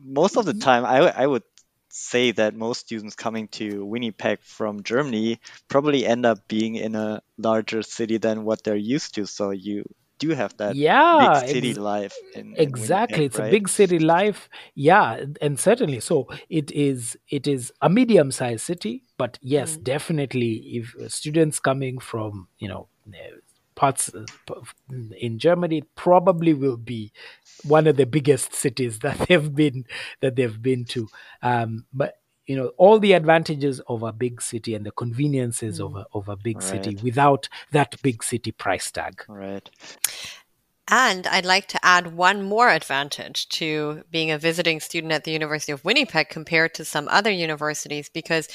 most of the time, I, I would say that most students coming to Winnipeg from Germany probably end up being in a larger city than what they're used to. So you do have that yeah big city ex- life in, in exactly. Winnipeg, it's a big city life. Yeah and certainly. So it is it is a medium sized city but yes Mm. definitely if students coming from you know parts uh, in germany it probably will be one of the biggest cities that they've been that they've been to. Um but you know all the advantages of a big city and the conveniences of a, of a big city without that big city price tag. Right. And I'd like to add one more advantage to being a visiting student at the University of Winnipeg compared to some other universities because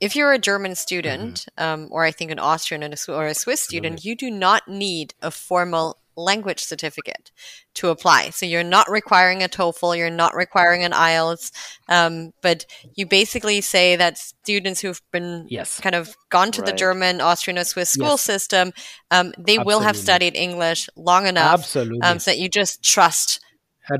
if you're a German student, um, or I think an Austrian and a, or a Swiss student, you do not need a formal language certificate to apply. So you're not requiring a TOEFL, you're not requiring an IELTS, um, but you basically say that students who've been yes kind of gone to the German, Austrian, or Swiss school Yes. system, um, they will have studied English long enough absolutely um, so that you just trust um,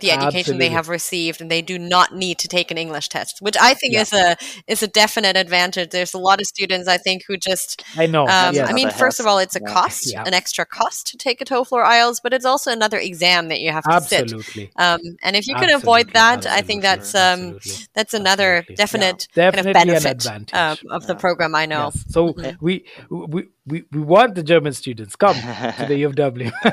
the education they have received, and they do not need to take an English test, which I think Yeah. is a is a definite advantage. There's a lot of students I think who just I know. um, yes. I mean, first of all, it's a yeah. cost, Yeah. an extra cost to take a TOEFL or IELTS, but it's also another exam that you have to sit. absolutely. Um, and if you can avoid Absolutely, that, I think that's um, absolutely, that's another absolutely. definite Yeah. kind of Definitely an benefit advantage. um, of the program. I know. Yes. So Mhm. we, we we we want the German students come to the U of W.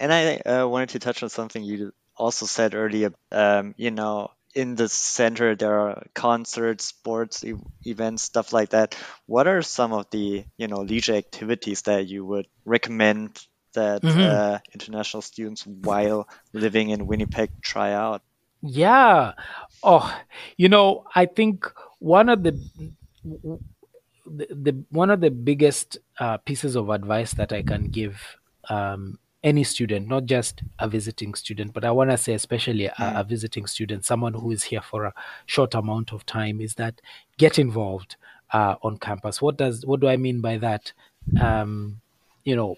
and I uh, wanted to touch on something you also said earlier. Um, you know, in the center there are concerts, sports e- events, stuff like that. What are some of the you know leisure activities that you would recommend that Mhm. uh, international students while living in Winnipeg try out? yeah. Oh, you know, I think one of the the, the one of the biggest uh, pieces of advice that I can give um, any student, not just a visiting student, but I want to say especially a, a visiting student, someone who is here for a short amount of time, is that get involved uh, on campus. What does what do I mean by that? Um, you know,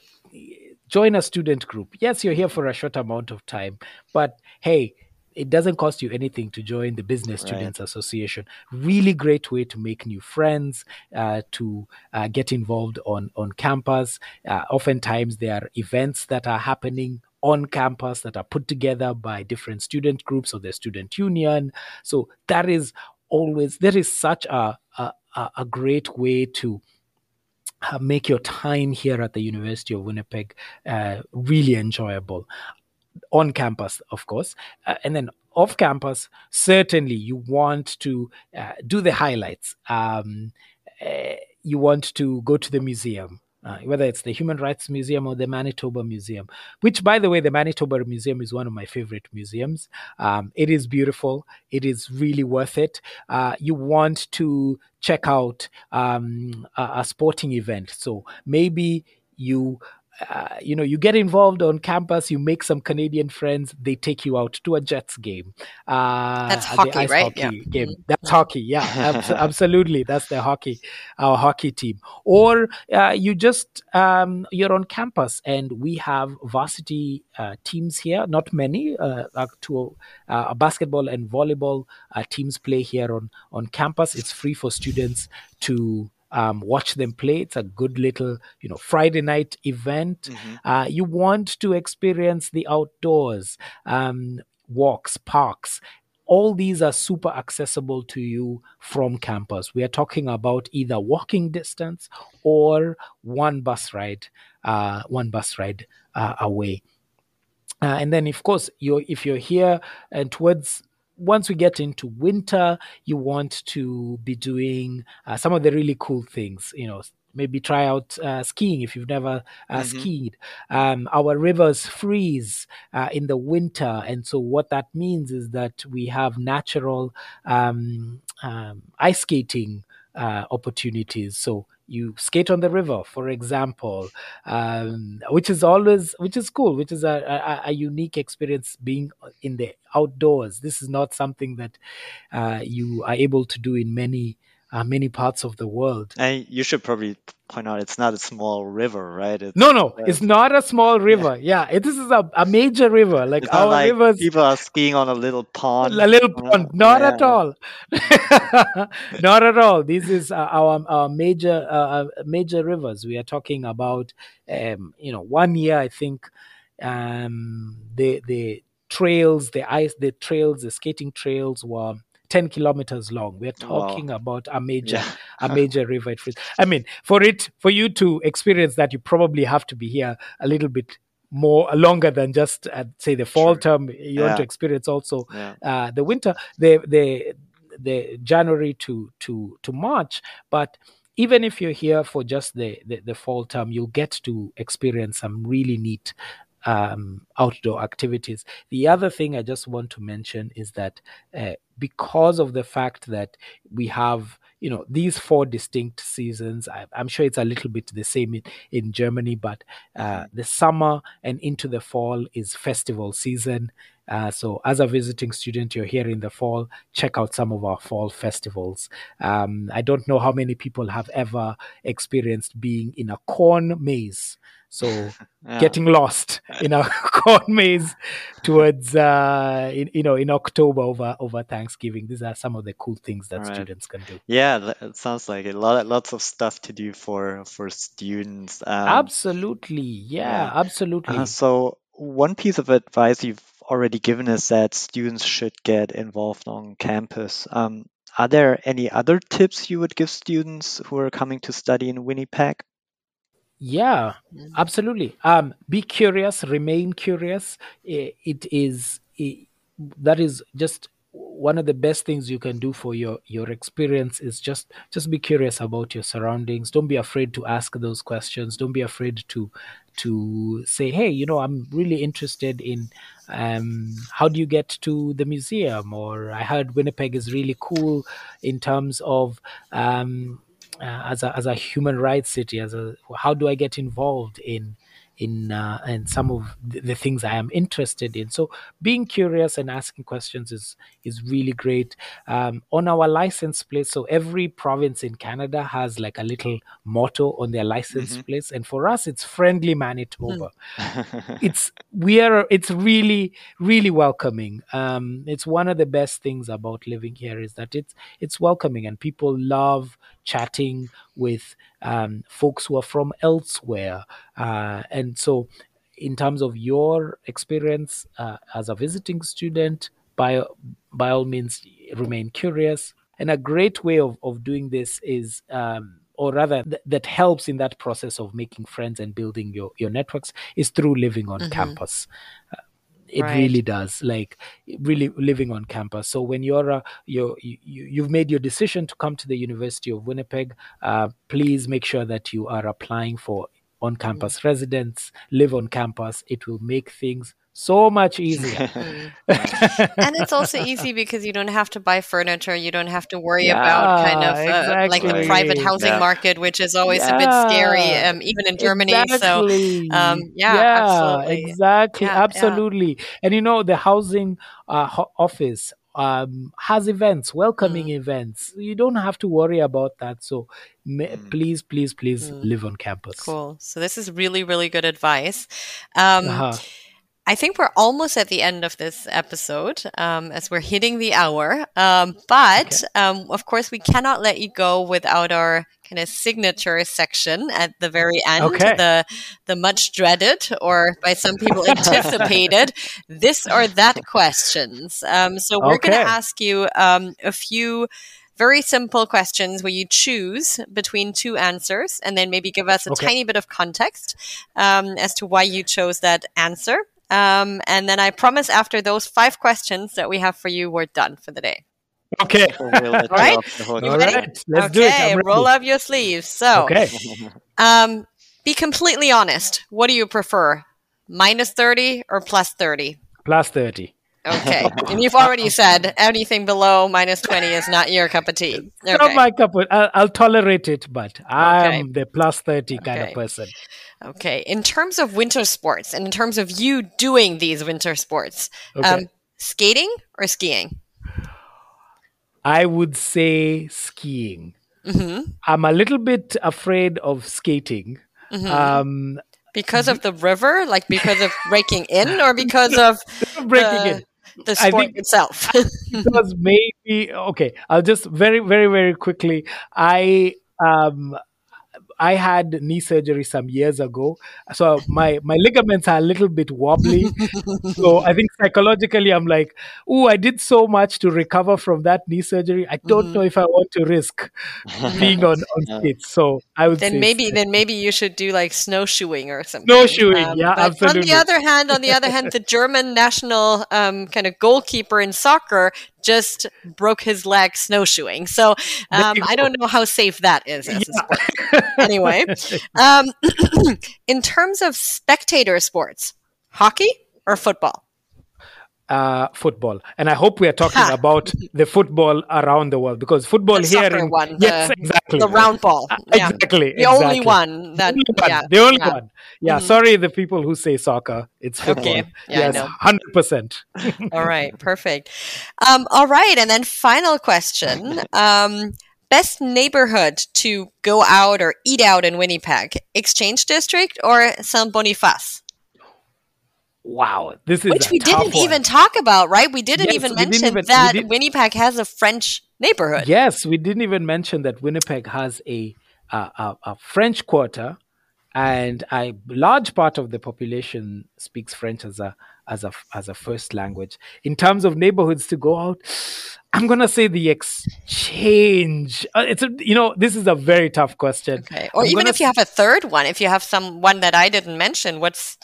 join a student group. Yes, you're here for a short amount of time, but hey, it doesn't cost you anything to join the Business Right. Students Association. Really great way to make new friends, uh, to uh, get involved on on campus. Uh, oftentimes, there are events that are happening on campus that are put together by different student groups or the student union. So that is always there is such a a, a great way to uh, make your time here at the University of Winnipeg uh, really enjoyable on campus, of course, uh, and then off campus. Certainly, you want to uh, do the highlights. Um, uh, you want to go to the museum. Uh, whether it's the Human Rights Museum or the Manitoba Museum, which, by the way, the Manitoba Museum is one of my favorite museums. Um, it is beautiful. It is really worth it. Uh, you want to check out um, a, a sporting event. So maybe you uh, you know you get involved on campus you make some canadian friends they take you out to a jets game uh That's hockey, right? hockey Yeah. game Mhm. that's hockey yeah abs- absolutely that's the hockey our hockey team or uh, you just um, you're on campus and we have varsity uh, teams here not many uh, uh, to uh, basketball and volleyball uh, teams play here on on campus it's free for students to um, watch them play. It's a good little, you know, Friday night event. Uh, you want to experience the outdoors, um, walks, parks. All these are super accessible to you from campus. We are talking about either walking distance or one bus ride, uh, one bus ride uh, away. Uh, and then, of course, you're if you're here and towards once we get into winter, you want to be doing uh, some of the really cool things. You know, maybe try out uh, skiing if you've never uh, Mhm. skied. Um, our rivers freeze uh, in the winter, and so what that means is that we have natural um, um, ice skating uh, opportunities. So you skate on the river, for example, um, which is always which is cool, which is a, a, a unique experience being in the outdoors. This is not something that uh, you are able to do in many uh, many parts of the world. And you should probably point out it's not a small river, right? It's, no, no, it's not a small river. Yeah, yeah it, this is a, a major river. Like it's our like rivers, people are skiing on a little pond. A little pond, not yeah. at all. not at all. This is uh, our our major uh, major rivers. We are talking about, um, you know, one year I think, um, the the trails, the ice, the trails, the skating trails were 10 kilometers long. We're talking wow. about a major yeah. a major river. I mean, for it for you to experience that, you probably have to be here a little bit more longer than just uh, say the fall term. You yeah. want to experience also yeah. uh, the winter, the the the January to to to March, but even if you're here for just the, the, the, fall term, you'll get to experience some really neat um, outdoor activities. The other thing I just want to mention is that uh, because of the fact that we have you know these four distinct seasons I, am sure it's a little bit the same in, in germany but uh, mm-hmm. the summer and into the fall is festival season uh, so as a visiting student you're here in the fall check out some of our fall festivals um, i don't know how many people have ever experienced being in a corn maze so yeah. getting lost in a corn maze towards uh, in, you know in October over over Thanksgiving. These are some of the cool things that right. students can do. Yeah, it sounds like a lot lots of stuff to do for for students. Um, absolutely, yeah, yeah. absolutely. Uh, so one piece of advice you've already given is that students should get involved on campus. Um, are there any other tips you would give students who are coming to study in Winnipeg? Yeah, absolutely. Um, be curious, remain curious. It is it, that is just one of the best things you can do for your your experience is just just be curious about your surroundings. Don't be afraid to ask those questions. Don't be afraid to to say, hey, you know, I'm really interested in um, how do you get to the museum? Or I heard Winnipeg is really cool in terms of um, uh, as a as a human rights city as a how do i get involved in in uh, in some of the things I am interested in. So being curious and asking questions is is really great. Um, on our license plate, so every province in Canada has like a little motto on their license mm-hmm. plates, and for us, it's friendly Manitoba. Mm. it's we are it's really really welcoming. Um, it's one of the best things about living here is that it's it's welcoming and people love chatting with um, folks who are from elsewhere. Uh, and so, in terms of your experience uh, as a visiting student, by, by all means, remain curious. And a great way of, of doing this is, um, or rather, th- that helps in that process of making friends and building your, your networks, is through living on mm-hmm. campus. Uh, it right. really does like really living on campus so when you're uh, you're you, you've made your decision to come to the university of winnipeg uh, please make sure that you are applying for on campus mm-hmm. residence live on campus it will make things so much easier. and it's also easy because you don't have to buy furniture. You don't have to worry yeah, about kind of uh, exactly. like the private housing yeah. market, which is always yeah. a bit scary, um, even in Germany. Exactly. So, um, yeah, absolutely. exactly, absolutely. And you know, the housing uh, office um, has events, welcoming mm. events. You don't have to worry about that. So mm. please, please, please mm. live on campus. Cool. So this is really, really good advice. Um, uh-huh. I think we're almost at the end of this episode um, as we're hitting the hour. Um, but okay. um, of course, we cannot let you go without our kind of signature section at the very end. Okay. The the much dreaded, or by some people anticipated, this or that questions. Um, so we're okay. going to ask you um, a few very simple questions where you choose between two answers and then maybe give us a okay. tiny bit of context um, as to why you chose that answer. Um, and then I promise after those five questions that we have for you, we're done for the day. Okay. All right. All right. Let's okay. Roll up your sleeves. So, okay. um, be completely honest. What do you prefer? Minus 30 or plus 30? Plus 30. Okay. and you've already said anything below minus 20 is not your cup of tea. Okay. Not my cup of I'll, I'll tolerate it, but I'm okay. the plus 30 kind of person. Okay. In terms of winter sports and in terms of you doing these winter sports, okay. um, skating or skiing? I would say skiing. Mm-hmm. I'm a little bit afraid of skating. Mm-hmm. Um, because of the river, like because of breaking in, or because of breaking the, in the sport itself? because maybe okay. I'll just very, very, very quickly. I um I had knee surgery some years ago, so my my ligaments are a little bit wobbly. so I think psychologically, I'm like, "Oh, I did so much to recover from that knee surgery. I don't mm-hmm. know if I want to risk being on on skates." So I would then maybe then maybe you should do like snowshoeing or something. Snowshoeing, um, yeah, absolutely. On the other hand, on the other hand, the German national um, kind of goalkeeper in soccer just broke his leg snowshoeing. So um, I don't know how safe that is as yeah. a sport. anyway, um, in terms of spectator sports, hockey or football? Uh, football. And I hope we are talking ha. about the football around the world because football the here in one, yes, the, exactly the round ball, uh, yeah. exactly, the exactly. only one that the only one, yeah, the only yeah. one. Yeah, mm-hmm. sorry, the people who say soccer. It's football. Okay. Yeah, yes, hundred percent. all right, perfect. Um, all right, and then final question. Um, best neighborhood to go out or eat out in Winnipeg: Exchange District or Saint Boniface? Wow, this is which we didn't one. even talk about, right? We didn't yes, even we mention didn't even, that Winnipeg has a French neighborhood. Yes, we didn't even mention that Winnipeg has a a, a French quarter, and a large part of the population speaks French as a as a as a first language. In terms of neighborhoods to go out, I'm gonna say the exchange. Uh, it's a, you know this is a very tough question. Okay, or I'm even if you have a third one, if you have some one that I didn't mention, what's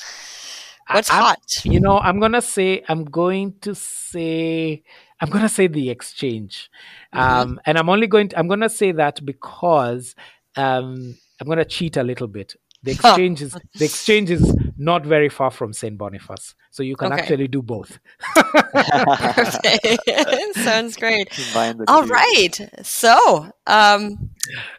What's I, hot? You know, I'm gonna say I'm going to say I'm gonna say the exchange, mm-hmm. um, and I'm only going to I'm gonna say that because um, I'm gonna cheat a little bit. The exchange is the exchange is not very far from Saint Boniface, so you can okay. actually do both. Sounds great. All two. right, so um,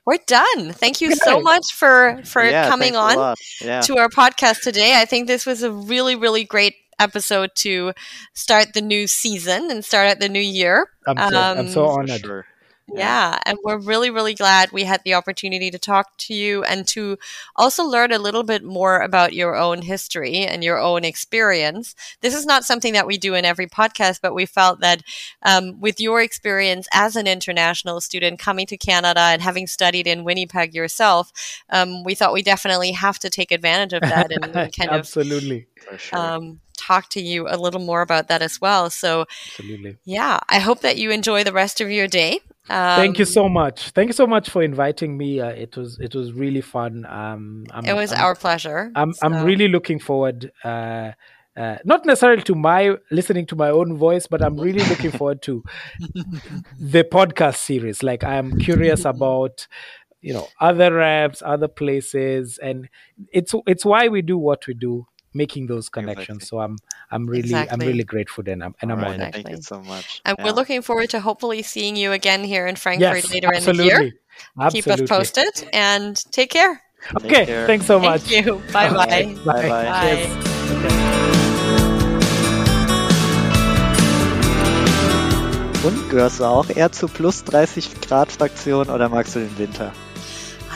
we're done. Thank you so much for for yeah, coming on yeah. to our podcast today. I think this was a really really great episode to start the new season and start at the new year. I'm so, um, I'm so honored. Sure. Yeah. And we're really, really glad we had the opportunity to talk to you and to also learn a little bit more about your own history and your own experience. This is not something that we do in every podcast, but we felt that um, with your experience as an international student coming to Canada and having studied in Winnipeg yourself, um, we thought we definitely have to take advantage of that and, and kind Absolutely. of. Absolutely. Um, talk to you a little more about that as well. So, Absolutely. yeah, I hope that you enjoy the rest of your day. Um, Thank you so um, much. Thank you so much for inviting me. Uh, it was it was really fun. Um, I'm, it was I'm, our pleasure. I'm so. I'm really looking forward. Uh, uh, not necessarily to my listening to my own voice, but I'm really looking forward to the podcast series. Like I am curious about you know other reps, other places, and it's it's why we do what we do making those connections. Exactly. So I'm I'm really exactly. I'm really grateful and I'm and I'm right, honored. Thank you so much. And yeah. we're looking forward to hopefully seeing you again here in Frankfurt yes, later absolutely. in the year. Absolutely. Keep us posted and take care. Okay, care. thanks so much. Thank you. Bye bye. Okay. Bye bye. bye. Und gehörst du auch eher zu plus 30 Grad Fraktion oder magst du den Winter?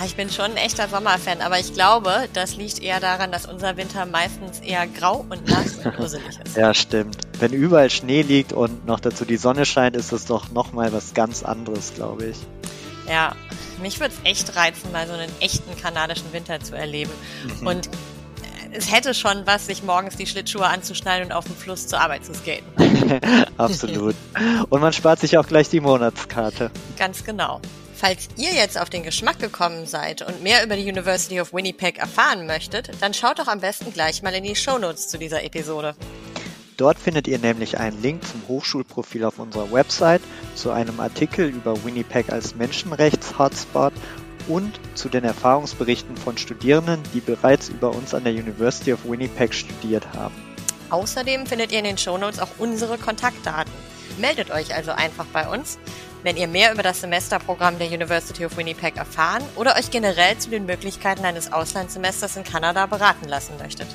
Ah, ich bin schon ein echter Sommerfan, aber ich glaube, das liegt eher daran, dass unser Winter meistens eher grau und nass und dusselig ist. ja, stimmt. Wenn überall Schnee liegt und noch dazu die Sonne scheint, ist es doch nochmal was ganz anderes, glaube ich. Ja, mich würde es echt reizen, mal so einen echten kanadischen Winter zu erleben. Mhm. Und es hätte schon was, sich morgens die Schlittschuhe anzuschneiden und auf dem Fluss zur Arbeit zu skaten. Absolut. Und man spart sich auch gleich die Monatskarte. Ganz genau. Falls ihr jetzt auf den Geschmack gekommen seid und mehr über die University of Winnipeg erfahren möchtet, dann schaut doch am besten gleich mal in die Shownotes zu dieser Episode. Dort findet ihr nämlich einen Link zum Hochschulprofil auf unserer Website, zu einem Artikel über Winnipeg als Menschenrechts-Hotspot und zu den Erfahrungsberichten von Studierenden, die bereits über uns an der University of Winnipeg studiert haben. Außerdem findet ihr in den Shownotes auch unsere Kontaktdaten. Meldet euch also einfach bei uns wenn ihr mehr über das Semesterprogramm der University of Winnipeg erfahren oder euch generell zu den Möglichkeiten eines Auslandssemesters in Kanada beraten lassen möchtet.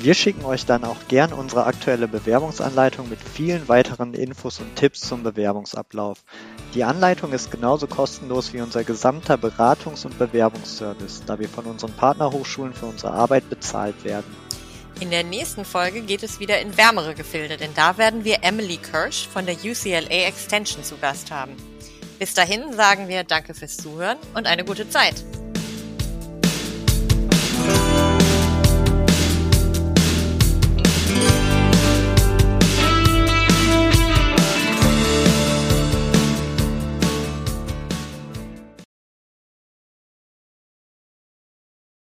Wir schicken euch dann auch gern unsere aktuelle Bewerbungsanleitung mit vielen weiteren Infos und Tipps zum Bewerbungsablauf. Die Anleitung ist genauso kostenlos wie unser gesamter Beratungs- und Bewerbungsservice, da wir von unseren Partnerhochschulen für unsere Arbeit bezahlt werden. In der nächsten Folge geht es wieder in wärmere Gefilde, denn da werden wir Emily Kirsch von der UCLA Extension zu Gast haben. Bis dahin sagen wir Danke fürs Zuhören und eine gute Zeit.